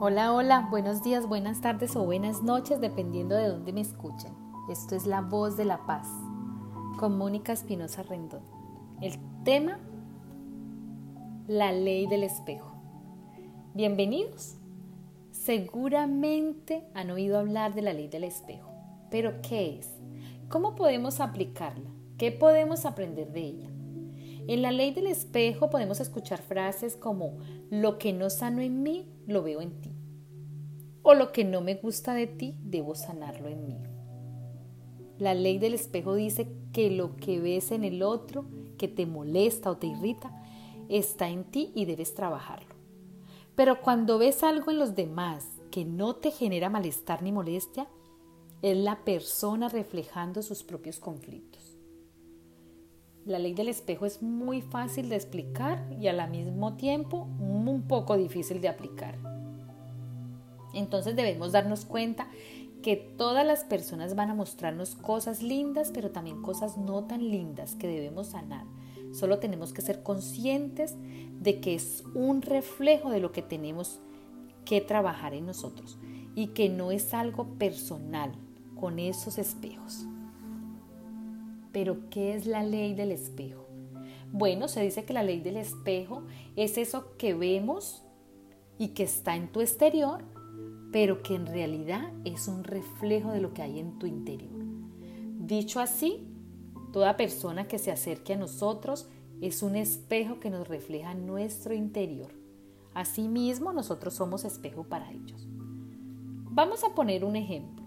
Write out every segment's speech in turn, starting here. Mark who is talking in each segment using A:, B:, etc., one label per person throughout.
A: Hola, hola, buenos días, buenas tardes o buenas noches, dependiendo de dónde me escuchen. Esto es La Voz de la Paz, con Mónica Espinosa Rendón. El tema, la ley del espejo. Bienvenidos. Seguramente han oído hablar de la ley del espejo, pero ¿qué es? ¿Cómo podemos aplicarla? ¿Qué podemos aprender de ella? En la ley del espejo podemos escuchar frases como lo que no sano en mí, lo veo en ti. Lo que no me gusta de ti, debo sanarlo en mí. La ley del espejo dice que lo que ves en el otro, que te molesta o te irrita, está en ti y debes trabajarlo. Pero cuando ves algo en los demás que no te genera malestar ni molestia, es la persona reflejando sus propios conflictos. La ley del espejo es muy fácil de explicar y al mismo tiempo un poco difícil de aplicar. Entonces debemos darnos cuenta que todas las personas van a mostrarnos cosas lindas, pero también cosas no tan lindas que debemos sanar. Solo tenemos que ser conscientes de que es un reflejo de lo que tenemos que trabajar en nosotros y que no es algo personal con esos espejos. Pero, ¿qué es la ley del espejo? Bueno, se dice que la ley del espejo es eso que vemos y que está en tu exterior, pero que en realidad es un reflejo de lo que hay en tu interior. Dicho así, toda persona que se acerque a nosotros es un espejo que nos refleja nuestro interior. Asimismo, nosotros somos espejo para ellos. Vamos a poner un ejemplo.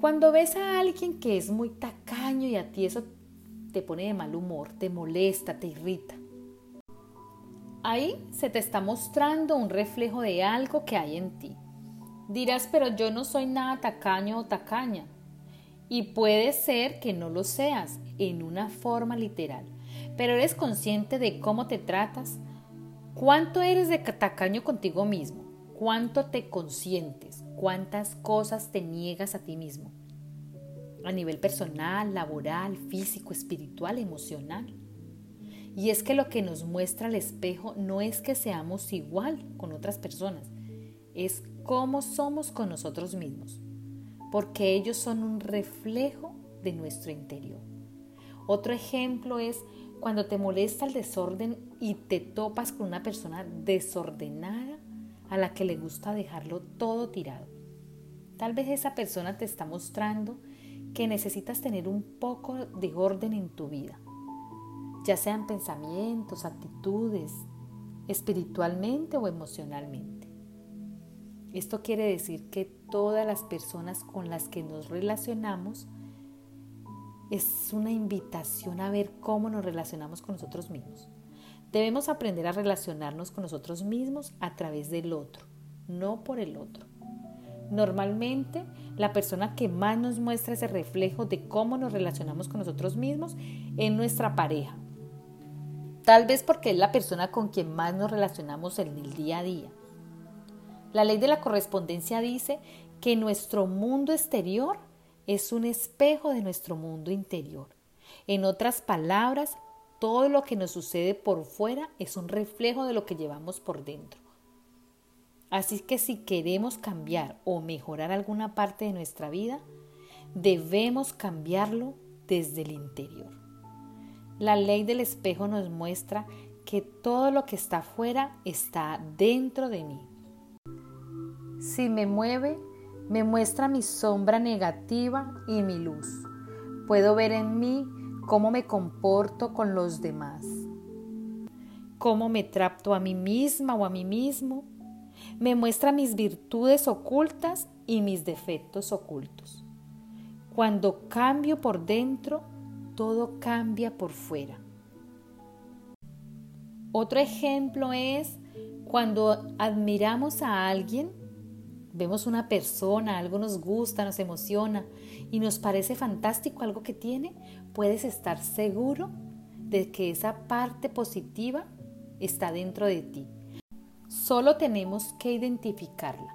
A: Cuando ves a alguien que es muy tacaño y a ti eso te pone de mal humor, te molesta, te irrita. Ahí se te está mostrando un reflejo de algo que hay en ti. Dirás, pero yo no soy nada tacaño o tacaña. Y puede ser que no lo seas en una forma literal, pero eres consciente de cómo te tratas, cuánto eres de tacaño contigo mismo, cuánto te consientes, cuántas cosas te niegas a ti mismo, a nivel personal, laboral, físico, espiritual, emocional. Y es que lo que nos muestra el espejo no es que seamos igual con otras personas, es cómo somos con nosotros mismos, porque ellos son un reflejo de nuestro interior. Otro ejemplo es cuando te molesta el desorden y te topas con una persona desordenada a la que le gusta dejarlo todo tirado. Tal vez esa persona te está mostrando que necesitas tener un poco de orden en tu vida, ya sean pensamientos, actitudes, espiritualmente o emocionalmente. Esto quiere decir que todas las personas con las que nos relacionamos es una invitación a ver cómo nos relacionamos con nosotros mismos. Debemos aprender a relacionarnos con nosotros mismos a través del otro, no por el otro. Normalmente, la persona que más nos muestra ese reflejo de cómo nos relacionamos con nosotros mismos es nuestra pareja. Tal vez porque es la persona con quien más nos relacionamos en el día a día. La ley de la correspondencia dice que nuestro mundo exterior es un espejo de nuestro mundo interior. En otras palabras, todo lo que nos sucede por fuera es un reflejo de lo que llevamos por dentro. Así que si queremos cambiar o mejorar alguna parte de nuestra vida, debemos cambiarlo desde el interior. La ley del espejo nos muestra que todo lo que está afuera está dentro de mí. Si me mueve, me muestra mi sombra negativa y mi luz. Puedo ver en mí cómo me comporto con los demás, cómo me trato a mí misma o a mí mismo, me muestra mis virtudes ocultas y mis defectos ocultos. Cuando cambio por dentro, todo cambia por fuera. Otro ejemplo es cuando admiramos a alguien, vemos una persona, algo nos gusta, nos emociona y nos parece fantástico algo que tiene, puedes estar seguro de que esa parte positiva está dentro de ti. Solo tenemos que identificarla.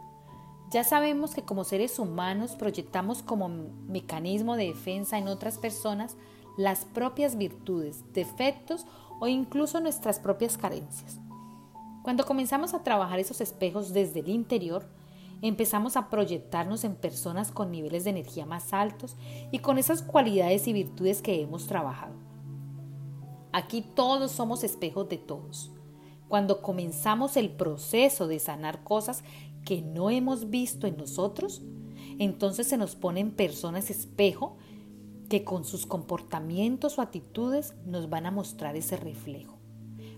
A: Ya sabemos que como seres humanos proyectamos como mecanismo de defensa en otras personas las propias virtudes, defectos o incluso nuestras propias carencias. Cuando comenzamos a trabajar esos espejos desde el interior, empezamos a proyectarnos en personas con niveles de energía más altos y con esas cualidades y virtudes que hemos trabajado. Aquí todos somos espejos de todos. Cuando comenzamos el proceso de sanar cosas que no hemos visto en nosotros, entonces se nos ponen personas espejo que con sus comportamientos o actitudes nos van a mostrar ese reflejo.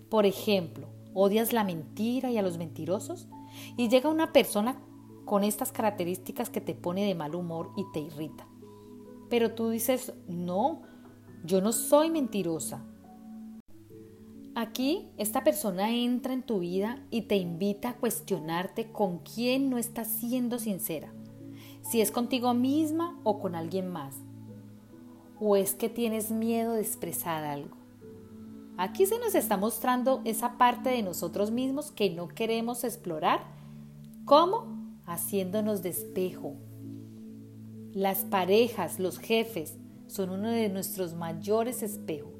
A: Por ejemplo, odias la mentira y a los mentirosos y llega una persona con estas características que te pone de mal humor y te irrita. Pero tú dices, no, yo no soy mentirosa. Aquí esta persona entra en tu vida y te invita a cuestionarte con quién no estás siendo sincera, si es contigo misma o con alguien más, o es que tienes miedo de expresar algo. Aquí se nos está mostrando esa parte de nosotros mismos que no queremos explorar. ¿Cómo? Haciéndonos despejo. Las parejas, los jefes, son uno de nuestros mayores espejos,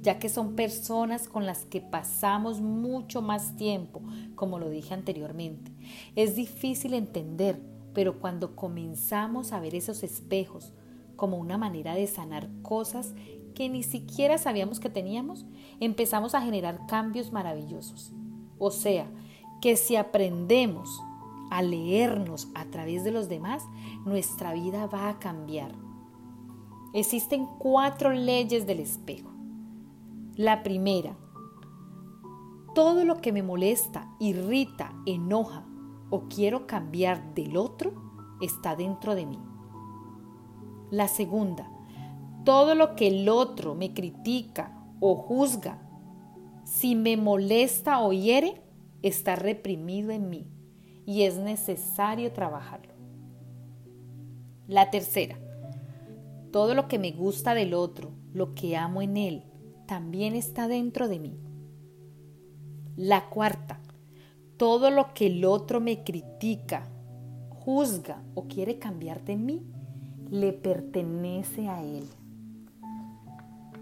A: ya que son personas con las que pasamos mucho más tiempo, como lo dije anteriormente. Es difícil entender, pero cuando comenzamos a ver esos espejos como una manera de sanar cosas que ni siquiera sabíamos que teníamos, empezamos a generar cambios maravillosos. O sea, que si aprendemos a leernos a través de los demás, nuestra vida va a cambiar. Existen cuatro leyes del espejo. La primera, todo lo que me molesta, irrita, enoja o quiero cambiar del otro está dentro de mí. La segunda, todo lo que el otro me critica o juzga, si me molesta o hiere, está reprimido en mí y es necesario trabajarlo. La tercera, todo lo que me gusta del otro, lo que amo en él, también está dentro de mí. La cuarta, todo lo que el otro me critica, juzga o quiere cambiar de mí, le pertenece a él.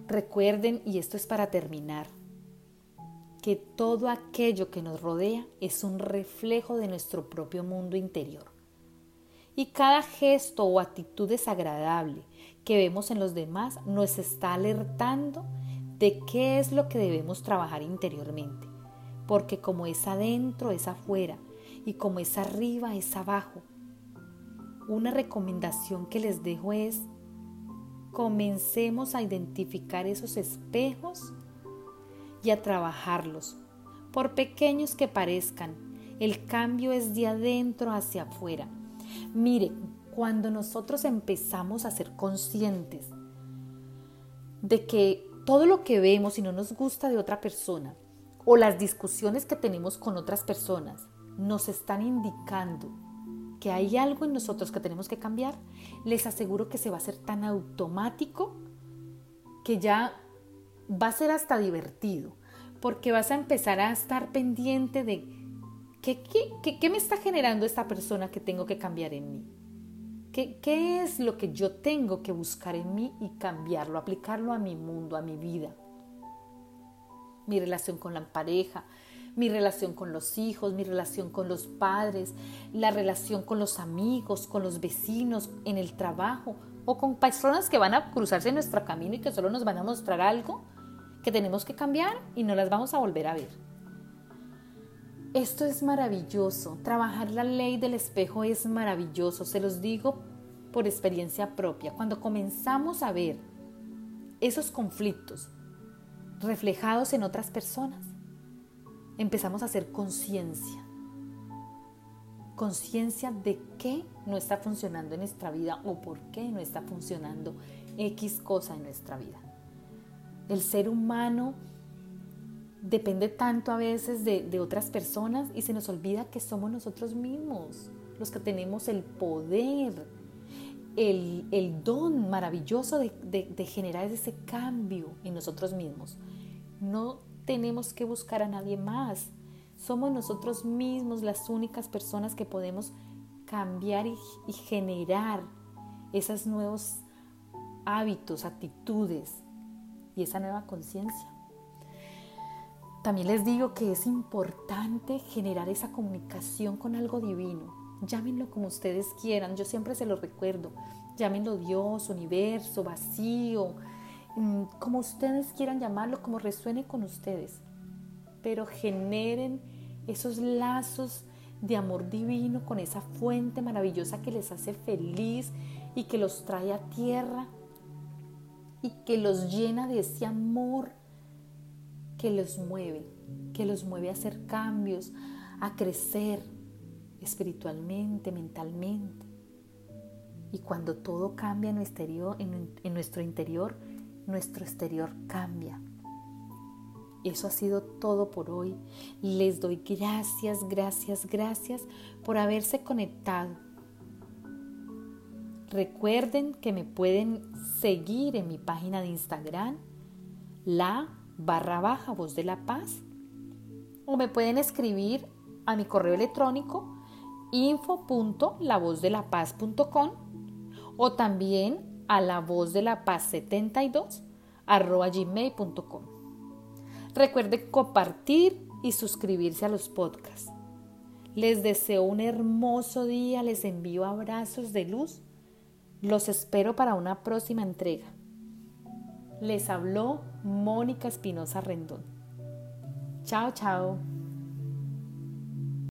A: Recuerden, y esto es para terminar, que todo aquello que nos rodea es un reflejo de nuestro propio mundo interior. Y cada gesto o actitud desagradable que vemos en los demás nos está alertando de qué es lo que debemos trabajar interiormente. Porque como es adentro, es afuera. Y como es arriba, es abajo. Una recomendación que les dejo es comencemos a identificar esos espejos y a trabajarlos. Por pequeños que parezcan, el cambio es de adentro hacia afuera. Mire, cuando nosotros empezamos a ser conscientes de que todo lo que vemos y no nos gusta de otra persona o las discusiones que tenemos con otras personas nos están indicando que hay algo en nosotros que tenemos que cambiar, les aseguro que se va a hacer tan automático que ya va a ser hasta divertido, porque vas a empezar a estar pendiente de qué, qué, me está generando esta persona que tengo que cambiar en mí. ¿Qué, ¿Qué es lo que yo tengo que buscar en mí y cambiarlo, aplicarlo a mi mundo, a mi vida? Mi relación con la pareja, mi relación con los hijos, mi relación con los padres, la relación con los amigos, con los vecinos, en el trabajo o con personas que van a cruzarse en nuestro camino y que solo nos van a mostrar algo que tenemos que cambiar y no las vamos a volver a ver. Esto es maravilloso, trabajar la ley del espejo es maravilloso, se los digo por experiencia propia. Cuando comenzamos a ver esos conflictos reflejados en otras personas, empezamos a hacer conciencia. Conciencia de qué no está funcionando en nuestra vida o por qué no está funcionando X cosa en nuestra vida. El ser humano depende tanto a veces de, otras personas y se nos olvida que somos nosotros mismos los que tenemos el poder, el, don maravilloso de, de generar ese cambio en nosotros mismos. No tenemos que buscar a nadie más. Somos nosotros mismos las únicas personas que podemos cambiar y, generar esos nuevos hábitos, actitudes y esa nueva conciencia. También les digo que es importante generar esa comunicación con algo divino. Llámenlo como ustedes quieran, yo siempre se lo recuerdo. Llámenlo Dios, universo, vacío, como ustedes quieran llamarlo, como resuene con ustedes. Pero generen esos lazos de amor divino con esa fuente maravillosa que les hace feliz y que los trae a tierra y que los llena de ese amor que los mueve, que los mueve a hacer cambios, a crecer espiritualmente, mentalmente. Y cuando todo cambia en nuestro, exterior, en, nuestro interior, nuestro exterior cambia. Eso ha sido todo por hoy. Les doy gracias, gracias, gracias por haberse conectado. Recuerden que me pueden seguir en mi página de Instagram, la barra baja voz de la paz, o me pueden escribir a mi correo electrónico info.lavozdelapaz.com o también a la voz de la paz 72 arroba gmail.com. Recuerden compartir y suscribirse a los podcasts. Les deseo un hermoso día, les envío abrazos de luz. Los espero para una próxima entrega. Les habló Mónica Espinosa Rendón. Chao, chao.